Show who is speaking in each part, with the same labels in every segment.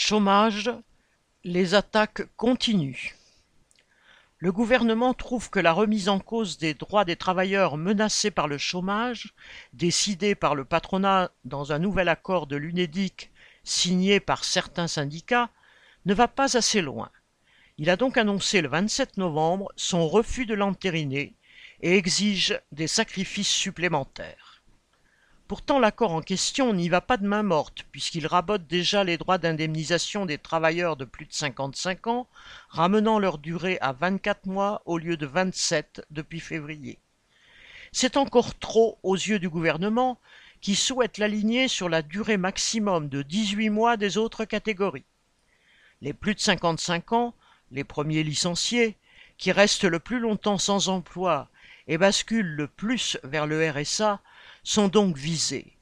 Speaker 1: Chômage, les attaques continuent. Le gouvernement trouve que la remise en cause des droits des travailleurs menacés par le chômage, décidée par le patronat dans un nouvel accord de l'UNEDIC signé par certains syndicats, ne va pas assez loin. Il a donc annoncé le 27 novembre son refus de l'entériner et exige des sacrifices supplémentaires. Pourtant, l'accord en question n'y va pas de main morte, puisqu'il rabote déjà les droits d'indemnisation des travailleurs de plus de 55 ans, ramenant leur durée à 24 mois au lieu de 27 depuis février. C'est encore trop aux yeux du gouvernement, qui souhaite l'aligner sur la durée maximum de 18 mois des autres catégories. Les plus de 55 ans, les premiers licenciés, qui restent le plus longtemps sans emploi et basculent le plus vers le RSA, sont donc visés.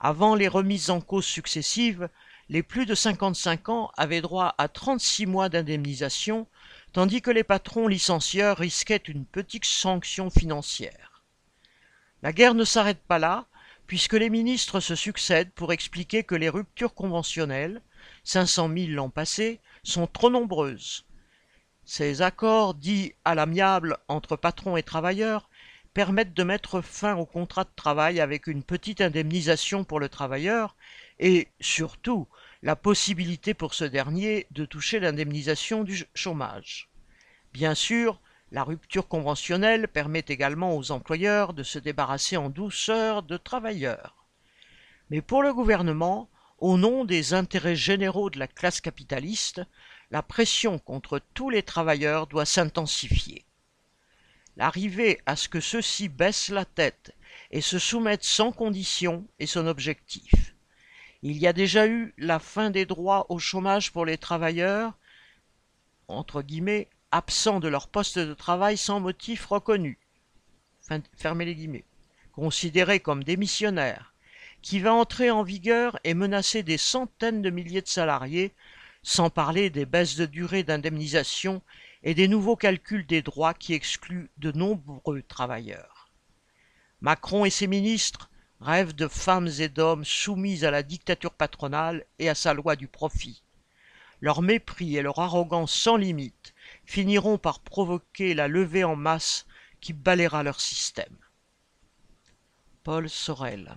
Speaker 1: Avant les remises en cause successives, les plus de 55 ans avaient droit à 36 mois d'indemnisation, tandis que les patrons licencieurs risquaient une petite sanction financière. La guerre ne s'arrête pas là, puisque les ministres se succèdent pour expliquer que les ruptures conventionnelles, 500 000 l'an passé, sont trop nombreuses. Ces accords dits à l'amiable entre patrons et travailleurs permettent de mettre fin au contrat de travail avec une petite indemnisation pour le travailleur et, surtout, la possibilité pour ce dernier de toucher l'indemnisation du chômage. Bien sûr, la rupture conventionnelle permet également aux employeurs de se débarrasser en douceur de travailleurs. Mais pour le gouvernement, au nom des intérêts généraux de la classe capitaliste, la pression contre tous les travailleurs doit s'intensifier. L'arrivée à ce que ceux-ci baissent la tête et se soumettent sans condition est son objectif. Il y a déjà eu la fin des droits au chômage pour les travailleurs, entre guillemets, absents de leur poste de travail sans motif reconnu, fermez les guillemets, considérés comme démissionnaires, qui va entrer en vigueur et menacer des centaines de milliers de salariés, sans parler des baisses de durée d'indemnisation et des nouveaux calculs des droits qui excluent de nombreux travailleurs. Macron et ses ministres rêvent de femmes et d'hommes soumis à la dictature patronale et à sa loi du profit. Leur mépris et leur arrogance sans limite finiront par provoquer la levée en masse qui balayera leur système. Paul Sorel